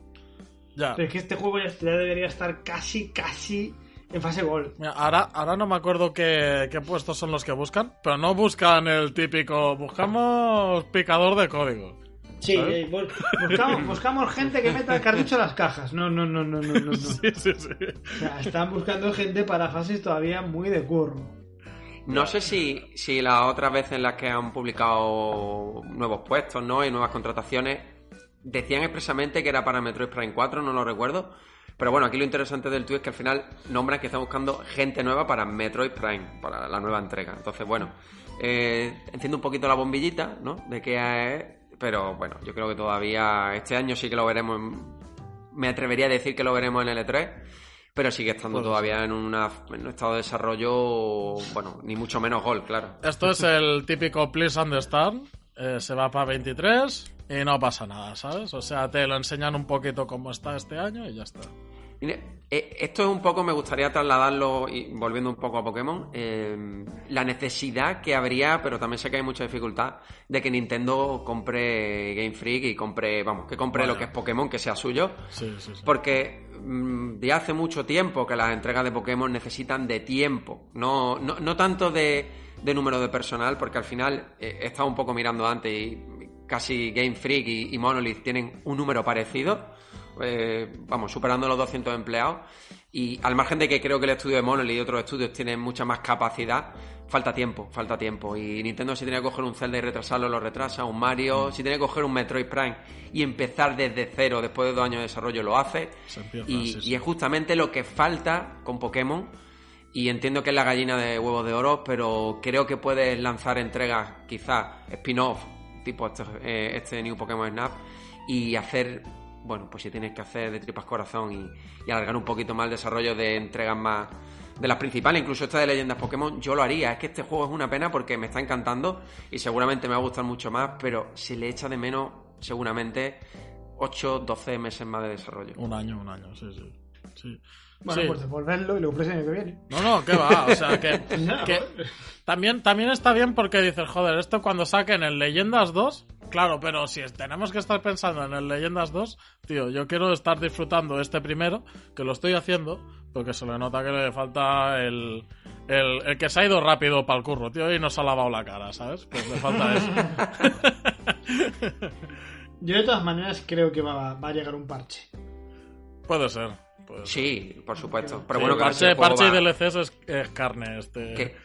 Ya. Pero es que este juego ya, debería estar casi, casi en fase gol. Mira, ahora, ahora no me acuerdo qué, qué puestos son los que buscan, pero no buscan el típico. Buscamos picador de código. Sí, eh, bu- buscamos, buscamos gente que meta el cartucho a las cajas. No, no, no, no, no, no. no. [laughs] Sí, sí, sí. O sea, están buscando gente para fases todavía muy de curro. No sé si, si las otras veces en las que han publicado nuevos puestos ¿no? y nuevas contrataciones decían expresamente que era para Metroid Prime 4, no lo recuerdo. Pero bueno, aquí lo interesante del tweet es que al final nombran que están buscando gente nueva para Metroid Prime, para la nueva entrega. Entonces, bueno, eh, enciendo un poquito la bombillita, ¿no? De qué es, pero bueno, yo creo que todavía este año sí que lo veremos. en- me atrevería a decir que lo veremos en L3, pero sigue estando Puede todavía en, una, en un estado de desarrollo, bueno, ni mucho menos gol, claro. Esto es el típico Please Understand. eh, se va para 23 y no pasa nada, ¿sabes? O sea, te lo enseñan un poquito cómo está este año y ya está. Mire, eh, esto es un poco, me gustaría trasladarlo, y volviendo un poco a Pokémon, eh, la necesidad que habría, pero también sé que hay mucha dificultad, de que Nintendo compre Game Freak y compre, vamos, que compre lo que es Pokémon, que sea suyo, Sí, sí, sí. porque de hace mucho tiempo que las entregas de Pokémon necesitan de tiempo, no, no, no tanto de, de número de personal, porque al final eh, he estado un poco mirando antes y casi Game Freak y, y Monolith tienen un número parecido, eh, vamos, superando los 200 empleados, y al margen de que creo que el estudio de Monolith y otros estudios tienen mucha más capacidad, falta tiempo, falta tiempo. Y Nintendo si tiene que coger un Zelda y retrasarlo, lo retrasa, un Mario, si tiene que coger un Metroid Prime y empezar desde cero después de dos años de desarrollo, lo hace. Se empieza, Y, sí, sí. y es justamente lo que falta con Pokémon. Y entiendo que es la gallina de huevos de oro, pero creo que puedes lanzar entregas, quizás spin-off, tipo este, eh, este New Pokémon Snap, y hacer, bueno, pues si tienes que hacer de tripas corazón y, y alargar un poquito más el desarrollo de entregas más de las principales, incluso esta de leyendas Pokémon, yo lo haría. Es que este juego es una pena porque me está encantando y seguramente me va a gustar mucho más, pero se le echa de menos seguramente 8, 12 meses más de desarrollo. Un año, un año, sí, sí. sí. Bueno, Sí. pues devolverlo y lo ofrecen el año que viene. No, no, que va, o sea, que, [laughs] No. que también, también está bien porque dices, joder, esto cuando saquen el Leyendas 2, claro, pero si es- tenemos que estar pensando en el Leyendas 2, tío, yo quiero estar disfrutando este primero, que lo estoy haciendo, porque se le nota que le falta el, el, el que se ha ido rápido para el curro, tío, y nos ha lavado la cara, ¿sabes? Pues le falta eso. [laughs] Yo de todas maneras creo que va, va a llegar un parche. Puede ser. puede ser. Sí, por supuesto. Pero Sí, bueno, parche, parche y va- DLCs es, es carne, este. este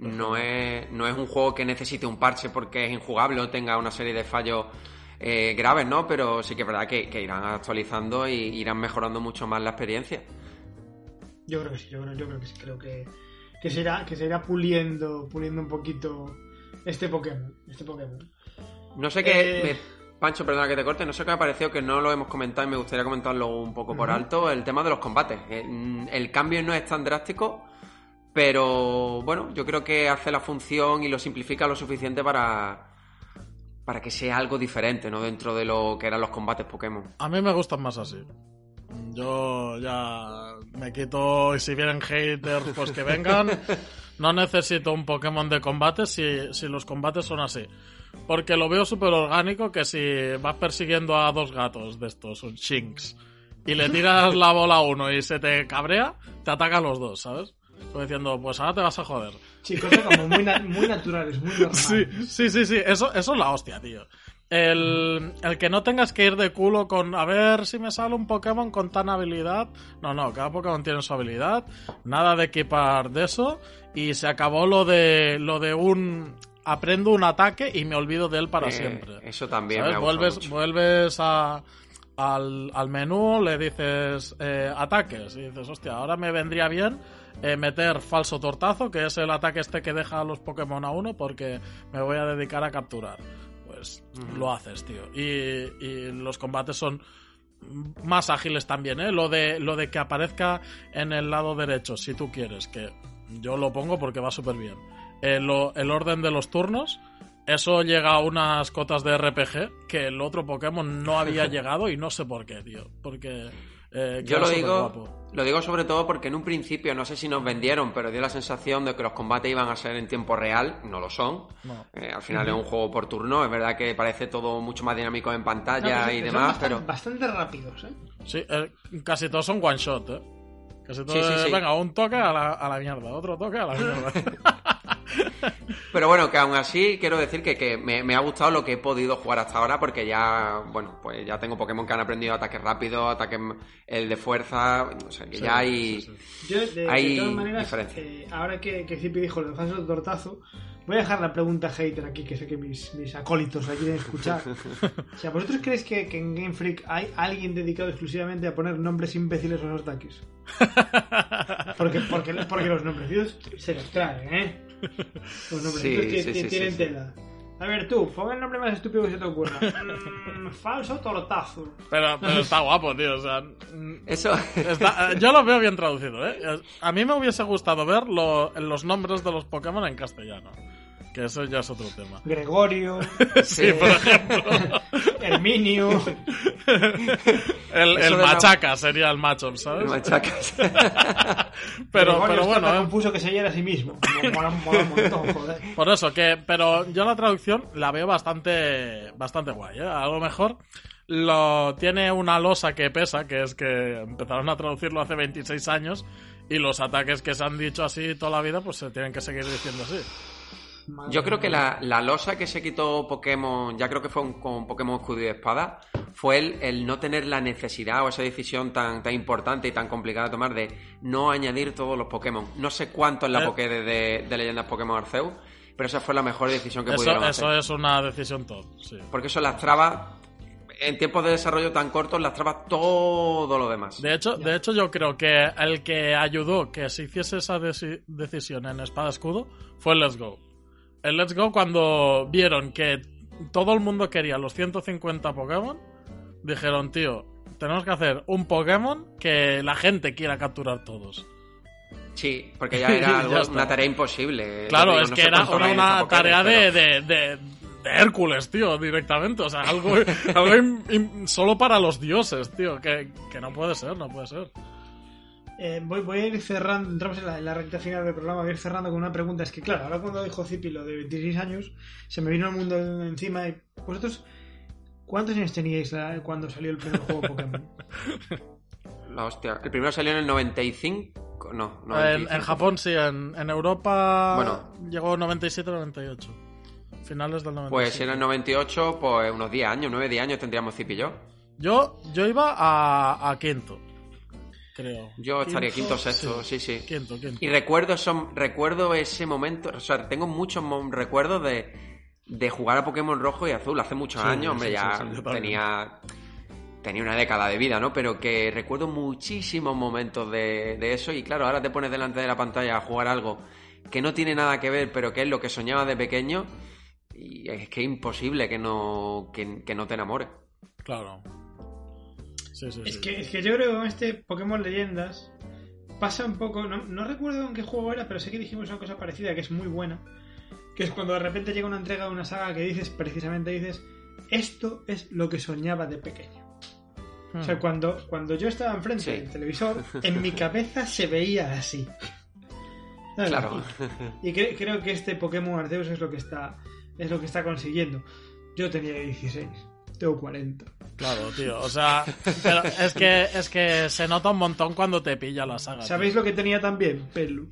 no es, no es un juego que necesite un parche porque es injugable o tenga una serie de fallos eh, graves, ¿no? Pero sí que es verdad que, que irán actualizando y irán mejorando mucho más la experiencia. Yo creo que sí, yo creo, yo creo que sí, creo que, que se irá, que se irá puliendo, puliendo un poquito este Pokémon. Este Pokémon. No sé qué. Eh. me- Pancho, perdona que te corte, no sé qué me ha parecido que no lo hemos comentado y me gustaría comentarlo un poco por alto, el tema de los combates. Eh, mm, El cambio no es tan drástico, pero bueno, yo creo que hace la función y lo simplifica lo suficiente para, para que sea algo diferente, ¿no? Dentro de lo que eran los combates Pokémon. A mí me gustan más así. Yo ya me quito, y si vienen haters, pues que vengan. No necesito un Pokémon de combate si, si los combates son así. Porque lo veo súper orgánico que si vas persiguiendo a dos gatos de estos, un Shinx, y le tiras la bola a uno y se te cabrea, te atacan los dos, ¿sabes? Como diciendo, pues ahora te vas a joder. Sí, cosas como muy, na- muy naturales, muy normales. [laughs] Sí, sí, sí, sí, eso, eso es la hostia, tío. El, el que no tengas que ir de culo con a ver si me sale un Pokémon con tan habilidad. No, no, cada Pokémon tiene su habilidad. Nada de equipar de eso. Y se acabó lo de lo de un aprendo un ataque y me olvido de él para Eh, siempre. Eso también me Vuelves, mucho. vuelves a, al, al menú, le dices eh, ataques y dices, hostia, ahora me vendría bien eh, meter falso tortazo, que es el ataque este que deja a los Pokémon a uno porque me voy a dedicar a capturar. Pues lo haces, tío. Y, y los combates son más ágiles también, ¿eh? Lo de, lo de que aparezca en el lado derecho, si tú quieres, que yo lo pongo porque va súper bien. Eh, lo- el orden de los turnos, eso llega a unas cotas de RPG que el otro Pokémon no había [laughs] llegado y no sé por qué, tío. Porque Eh, Yo lo digo, lo digo sobre todo porque en un principio, no sé si nos vendieron, pero dio la sensación de que los combates iban a ser en tiempo real. No lo son. No. Eh, al final es un juego por turno. Es verdad que parece todo mucho más dinámico en pantalla No, y demás, bastante, pero bastante rápidos, ¿eh? Sí, eh, casi todos son one shot, ¿eh? Casi todos, Sí, sí, sí. venga, un toque a la, a la mierda, otro toque a la mierda. [laughs] Pero bueno, que aún así quiero decir que, que me, me ha gustado lo que he podido jugar hasta ahora porque ya, bueno, pues ya tengo Pokémon que han aprendido ataques rápidos, ataques el de fuerza, o sea, que Sí, ya hay... sí, sí. Yo, de, de Hay todas maneras, diferencia. eh, ahora que, que Zipi dijo lo de falso tortazo, voy a dejar la pregunta hater aquí, que sé que mis, mis acólitos la quieren escuchar. [laughs] o sea, ¿vosotros creéis que, que en Game Freak hay alguien dedicado exclusivamente a poner nombres imbéciles a los ataques? Porque, porque, porque los nombrecitos se les traen, ¿eh? Los nombrecitos Sí, sí, sí, tienen sí, sí. tela. A ver tú, pon el nombre más estúpido que se te ocurra. Mm, [laughs] falso tortazo. Pero, pero está guapo, tío. O sea, mm, Eso... está- [laughs] eh, yo lo veo bien traducido, ¿eh? A mí me hubiese gustado ver lo- los nombres de los Pokémon en castellano. Que eso ya es otro tema. Gregorio, [laughs] Sí, por ejemplo. [laughs] Herminio. El, el la- machaca sería el macho, ¿sabes? Machacas. [laughs] Pero, Gregorio pero bueno, tan ¿eh? que se a sí mismo. Mola, mola un montón, joder. Por eso, que, pero yo la traducción la veo bastante, bastante guay, ¿eh? A lo mejor lo, tiene una losa que pesa, que es que empezaron a traducirlo hace 26 años y los ataques que se han dicho así toda la vida, pues se tienen que seguir diciendo así. Madre Yo creo que la, la losa que se quitó Pokémon, ya creo que fue un- con Pokémon Escudo y Espada, fue el, el no tener la necesidad o esa decisión tan, tan importante y tan complicada de tomar de no añadir todos los Pokémon. No sé cuánto es la Eh. Poké de, de, de Leyendas Pokémon Arceus, pero esa fue la mejor decisión que Eso, pudieron eso hacer. es una decisión top, sí. Porque eso lastraba, en tiempos de desarrollo tan cortos, lastraba todo lo demás. De hecho, de hecho, yo creo que el que ayudó que se hiciese esa deci- decisión en Espada Escudo fue Let's Go. El Let's Go cuando vieron que todo el mundo quería los 150 Pokémon, dijeron, tío, tenemos que hacer un Pokémon que la gente quiera capturar todos. Sí, porque ya era [laughs] algo- Ya una tarea imposible. Claro, digo, es no que era una, tarea de, pero- de, de- de Hércules, tío, directamente. O sea, algo, [laughs] algo solo para los dioses, tío, que, que no puede ser, no puede ser. Eh, voy, voy a ir cerrando, entramos en la, en la recta final del programa, voy a ir cerrando con una pregunta. Es que, claro, ahora cuando dijo Zipi lo de 26 años, se me vino el mundo encima. Y vosotros, ¿cuántos años teníais la- cuando salió el primer juego Pokémon? [laughs] La hostia. El primero salió en el 95. No, En, 95. en Japón sí, en, en Europa Bueno. llegó 97-98. Finales del 97. Pues si era el 98, pues unos 10 años, 9, 10 años tendríamos Zip y yo. Yo, yo iba a, a quinto, creo. Yo estaría Quinto, quinto, sexto, sí, sí. Quinto, quinto. Y recuerdo, eso, recuerdo ese momento, o sea, tengo muchos recuerdos de, de jugar a Pokémon rojo y azul hace muchos Sí, años, hombre, sí, ya tenía, tenía una década de vida, ¿no? Pero que recuerdo muchísimos momentos de, de eso y claro, ahora te pones delante de la pantalla a jugar algo que no tiene nada que ver, pero que es lo que soñaba de pequeño y es que es imposible que no, que, que no te enamores. Claro. Sí, sí, Es sí. que, es que yo creo que con este Pokémon Leyendas pasa un poco. No, no recuerdo en qué juego era, pero sé que dijimos una cosa parecida que es muy buena. Que es cuando de repente llega una entrega de una saga que dices, precisamente dices, esto es lo que soñaba de pequeño. O sea, Hmm. cuando, cuando yo estaba enfrente Sí. del televisor, en mi [laughs] cabeza se veía así. ¿Sabes? Claro. Y, y cre- creo que este Pokémon Arceus es lo que está es lo que está consiguiendo. Yo tenía 16, tengo 40. Claro, tío. O sea, pero es que, es que se nota un montón cuando te pilla la saga. ¿Sabéis lo que tenía también? Pelu.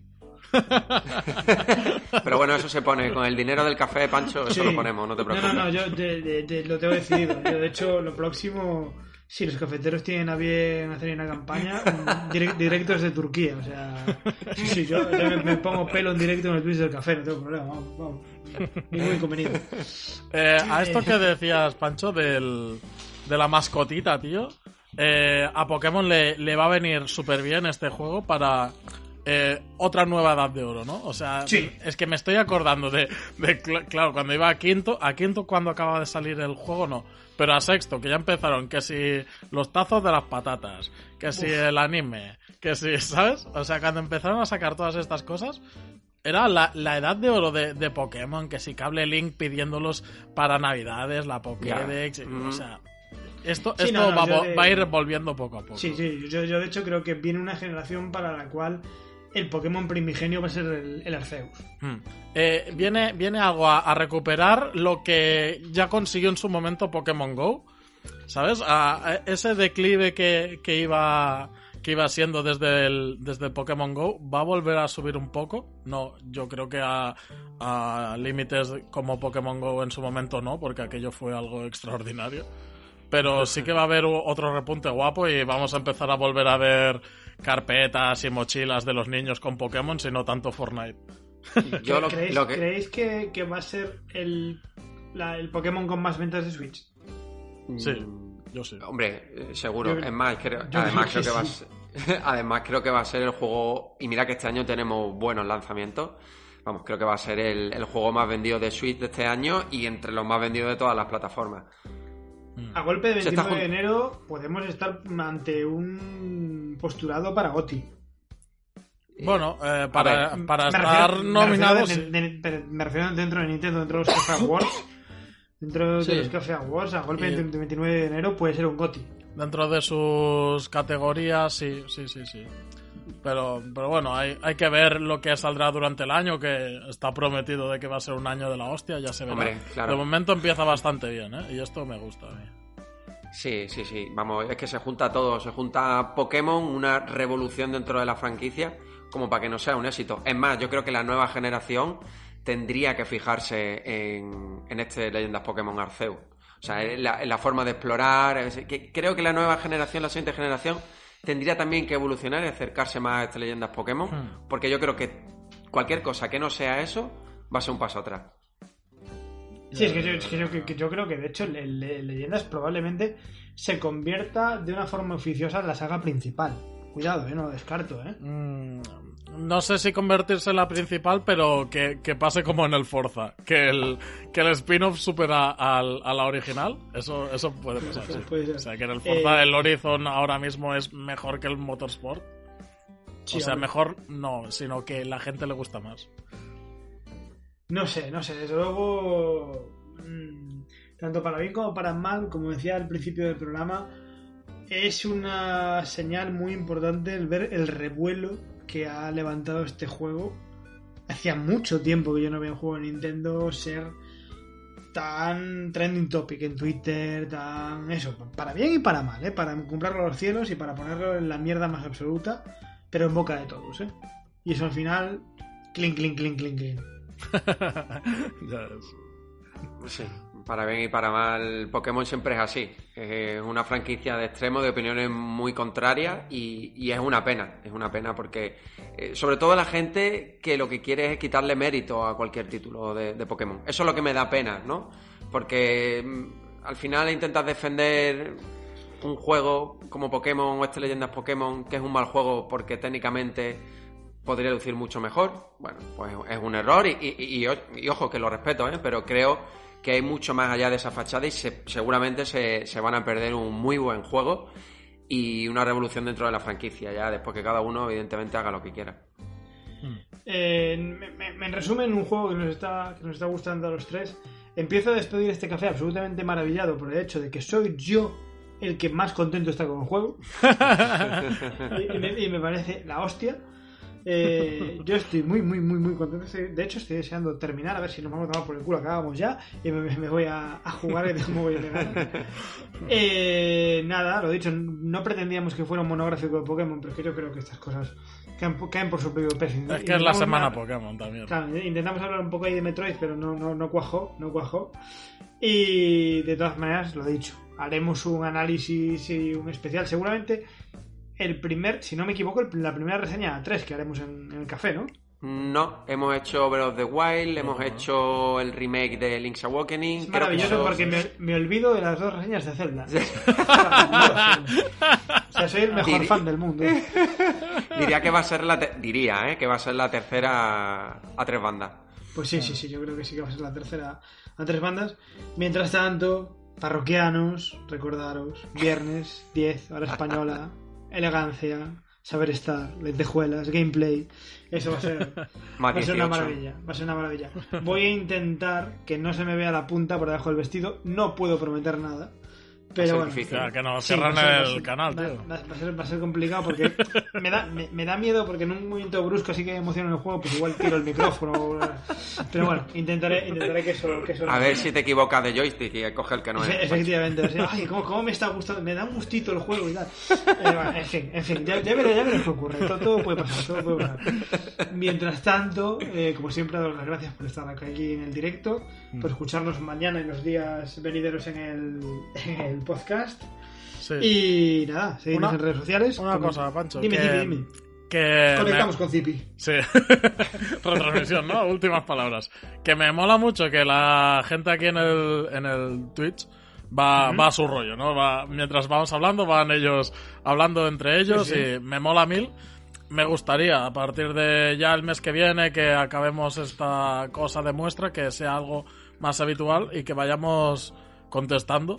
[laughs] Pero bueno, eso se pone con el dinero del café, Pancho, eso Sí. lo ponemos, no te preocupes. No, no, no, yo de- de- de- lo tengo decidido. Yo, de hecho, lo próximo, si los cafeteros tienen a bien hacer una campaña, un direct- directos de Turquía. O sea, sí, sí, yo, me, me pongo pelo en directo en el Twitch del café, no tengo problema. Vamos, vamos. Ningún inconveniente. Eh, a esto que decías, Pancho, del, de la mascotita, tío. eh, a Pokémon le, le va a venir súper bien este juego para eh, otra nueva edad de oro, ¿no? O sea, Sí. es que me estoy acordando de, de cl- claro, cuando iba a quinto, a quinto cuando acaba de salir el juego, no. Pero a sexto, que ya empezaron, que si los tazos de las patatas, que si el anime, que si, ¿sabes? O sea, cuando empezaron a sacar todas estas cosas, era la, la edad de oro de, de Pokémon, que si Cable Link pidiéndolos para Navidades, la Pokédex, o sea, Esto, Sí, esto no, no, va, de- va a ir volviendo poco a poco. Sí, sí, yo, yo de hecho creo que viene una generación para la cual el Pokémon primigenio va a ser el, Arceus. Hmm. Eh, viene, viene algo a, recuperar lo que ya consiguió en su momento Pokémon Go. ¿Sabes? Ese declive que, que iba que iba siendo desde el, desde Pokémon Go va a volver a subir un poco. No, yo creo que a, a límites como Pokémon Go en su momento no, porque aquello fue algo extraordinario. Pero sí que va a haber otro repunte guapo y vamos a empezar a volver a ver carpetas y mochilas de los niños con Pokémon, sino tanto Fortnite. [laughs] Yo lo, ¿Creéis, lo que... creéis que, que va a ser el, la- el Pokémon con más ventas de Switch? Sí, yo sí. Hombre, eh, seguro. Yo- es más, creo, además creo creo que va a ser, [laughs] además creo que va a ser el juego y mira que este año tenemos buenos lanzamientos. Vamos, creo que va a ser el, el juego más vendido de Switch de este año y entre los más vendidos de todas las plataformas. A golpe de Se está 29 de enero podemos estar ante un postulado para GOTI. Bueno, eh, para, ver, para estar refiero- me nominados. refiero de- de- de- me refiero dentro de Nintendo, dentro de los Café [laughs] Awards. Dentro Sí. de los Café Awards, a golpe Y- de 29 de enero puede ser un GOTI. Dentro de sus categorías, sí, sí, sí, sí. Pero, pero bueno, hay, hay que ver lo que saldrá durante el año, que está prometido de que va a ser un año de la hostia, ya se verá. Hombre, claro. De momento empieza bastante bien, ¿eh? Y esto me gusta a mí. Sí, sí, sí. Vamos, es que se junta todo. Se junta Pokémon, una revolución dentro de la franquicia, como para que no sea un éxito. Es más, yo creo que la nueva generación tendría que fijarse en, en este Leyendas Pokémon Arceus. O sea, en la, en la forma de explorar. es- que creo que la nueva generación, la siguiente generación, tendría también que evolucionar y acercarse más a este Leyendas Pokémon. Hmm. Porque yo creo que cualquier cosa que no sea eso va a ser un paso atrás. Sí, es que yo, es que yo- que- que yo creo que de hecho Leyendas probablemente se convierta de una forma oficiosa en la saga principal. Cuidado, eh, no lo descarto, ¿eh? Mm, no sé si convertirse en la principal, pero que, que pase como en el Forza. Que el, que el spin-off supera al, a la original. Eso, eso puede pasar, sí. [laughs] Ser. O sea, que en el Forza Eh, el Horizon ahora mismo es mejor que el Motorsport. Sí, o sea, hombre. mejor no, sino que la gente le gusta más. No sé, no sé, desde luego, mm, tanto para bien como para mal, como decía al principio del programa, es una señal muy importante el ver el revuelo que ha levantado este juego. Hacía mucho tiempo que yo no veía un juego de Nintendo ser tan trending topic en Twitter, tan eso, para bien y para mal, ¿eh? para comprarlo a los cielos y para ponerlo en la mierda más absoluta, pero en boca de todos, ¿eh? Y eso al final, clink, clink, clink, clink, clink. [laughs] Sí, para bien y para mal, Pokémon siempre es así. Es una franquicia de extremo, de opiniones muy contrarias y, es una pena. Es una pena porque, eh, sobre todo la gente que lo que quiere es quitarle mérito a cualquier título de, de Pokémon. Eso es lo que me da pena, ¿no? Porque mm, al final intentas defender un juego como Pokémon o este Leyendas Pokémon, que es un mal juego porque técnicamente podría lucir mucho mejor. Bueno, pues es un error y, y- y- y ojo que lo respeto, ¿eh? pero creo que hay mucho más allá de esa fachada y se- seguramente se, se van a perder un muy buen juego y una revolución dentro de la franquicia, ya después que cada uno evidentemente haga lo que quiera. Eh, me- en resumen, un juego que nos, está, que nos está gustando a los tres. Empiezo a despedir este café absolutamente maravillado por el hecho de que soy yo el que más contento está con el juego. [laughs] [laughs] y, y me, y me parece la hostia. Eh, yo estoy muy, muy, muy, muy contento. De hecho, estoy deseando terminar a ver si nos vamos a tomar por el culo. Acabamos ya y me, me voy a, a jugar muy ganas. Eh, nada, lo dicho, no pretendíamos que fuera un monográfico de Pokémon, pero es que yo creo que estas cosas caen, por- caen por su propio peso. Es que es la semana Pokémon también. Claro, intentamos hablar un poco ahí de Metroid, pero no, no, no cuajó, no cuajó. Y de todas maneras, lo dicho, haremos un análisis y un especial. Seguramente el primer, si no me equivoco, el- la primera reseña a 3 que haremos en, en el café, ¿no? No, hemos hecho Breath of the Wild, hemos hecho el remake de Link's Awakening. Es maravilloso porque me, me olvido de las dos reseñas de Zelda. Maravilloso. [laughs] o sea, soy el mejor fan del mundo. [laughs] Diría que va a ser la te- diría, ¿eh? que va a ser la tercera a tres bandas. Pues sí, sí, sí, yo creo que sí que va a ser la tercera a tres bandas. Mientras tanto, parroquianos, recordaros, viernes, 10, hora española, [laughs] elegancia, saber estar, lentejuelas, gameplay. Eso va a ser, [laughs] va a ser una 18. maravilla. Va a ser una maravilla. Voy a intentar que no se me vea la punta por debajo del vestido. No puedo prometer nada. Pero bueno. difícil. Que Sí, ser- va a el ser- canal, va- tío. Va, va a ser, va a ser complicado porque me da, me, me da miedo porque en un momento brusco así que emociona el juego, pues igual tiro el micrófono. Pero bueno, intentaré, intentaré que eso, que eso A ver si te equivocas de joystick y coge el que no es. Efectivamente, así, ay, ¿cómo, cómo me está gustando, me da un gustito el juego y tal. Eh, bueno, en fin, en fin, ya, ya veré, ya veré qué ocurre, todo, todo puede pasar, todo puede pasar. Mientras tanto, eh, como siempre, doy las gracias por estar aquí en el directo, por escucharnos mañana y los días venideros en el, en el podcast. Sí. Y nada, seguidnos Una- en redes sociales. Una cosa, Pancho. Dime, que, dime, dime. que Conectamos me- con Zipi. Sí. [laughs] Retransmisión, ¿no? Últimas palabras. Que me mola mucho que la gente aquí en el, en el Twitch va, va a su rollo, ¿no? Va, mientras vamos hablando, van ellos hablando entre ellos Sí, sí. y me mola mil. Me gustaría, a partir de ya el mes que viene, que acabemos esta cosa de muestra, que sea algo más habitual y que vayamos contestando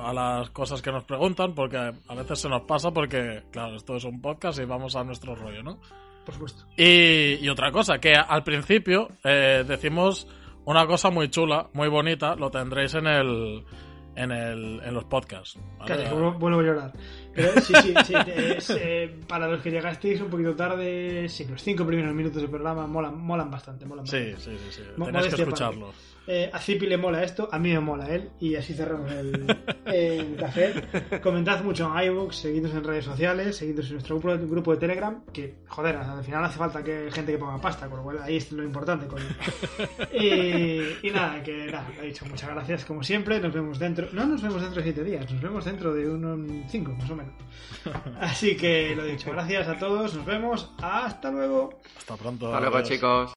a las cosas que nos preguntan, porque a veces se nos pasa porque, claro, esto es un podcast y vamos a nuestro rollo, ¿no? Por supuesto. Y, y otra cosa, que al principio eh, decimos una cosa muy chula, muy bonita, lo tendréis en el en, el, en los podcasts. ¿vale? Casi, vuelvo, a llorar. Pero sí, sí, sí. [laughs] es, eh, para los que llegasteis un poquito tarde, sí, los cinco primeros minutos del programa molan, molan bastante. Molan Sí, bastante. sí, sí, sí. Mo- Tenéis que modestia escucharlo. Eh, a Zipi le mola esto, a mí me mola él, y así cerramos el, [laughs] el café. Comentad mucho en iVoox, seguidnos en redes sociales, seguidnos en nuestro grupo, grupo de Telegram, que, joder, al final hace falta que gente que ponga pasta, con lo cual ahí es lo importante, coño. [laughs] Y, y nada, que nada, he dicho muchas gracias como siempre, nos vemos dentro, no nos vemos dentro de siete días, nos vemos dentro de unos cinco, más o menos. [laughs] Así que lo dicho, gracias a todos, nos vemos, hasta luego. Hasta pronto. Hasta luego, adiós. chicos.